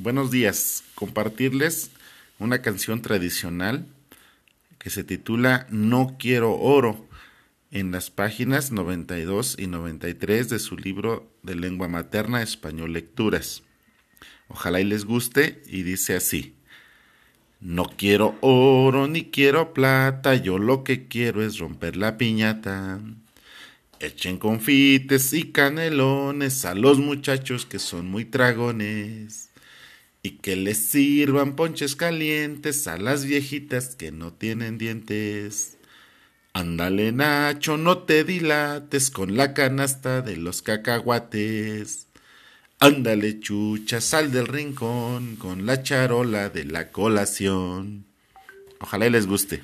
buenos días. Compartirles una canción tradicional que se titula No quiero oro en las páginas 92 y 93 de su libro de lengua materna Español Lecturas. Ojalá y les guste y dice así. No quiero oro ni quiero plata, yo lo que quiero es romper la piñata. Echen confites y canelones a los muchachos que son muy tragones. Y que les sirvan ponches calientes a las viejitas que no tienen dientes. Ándale Nacho, no te dilates con la canasta de los cacahuates. Ándale chucha, sal del rincón con la charola de la colación. Ojalá les guste.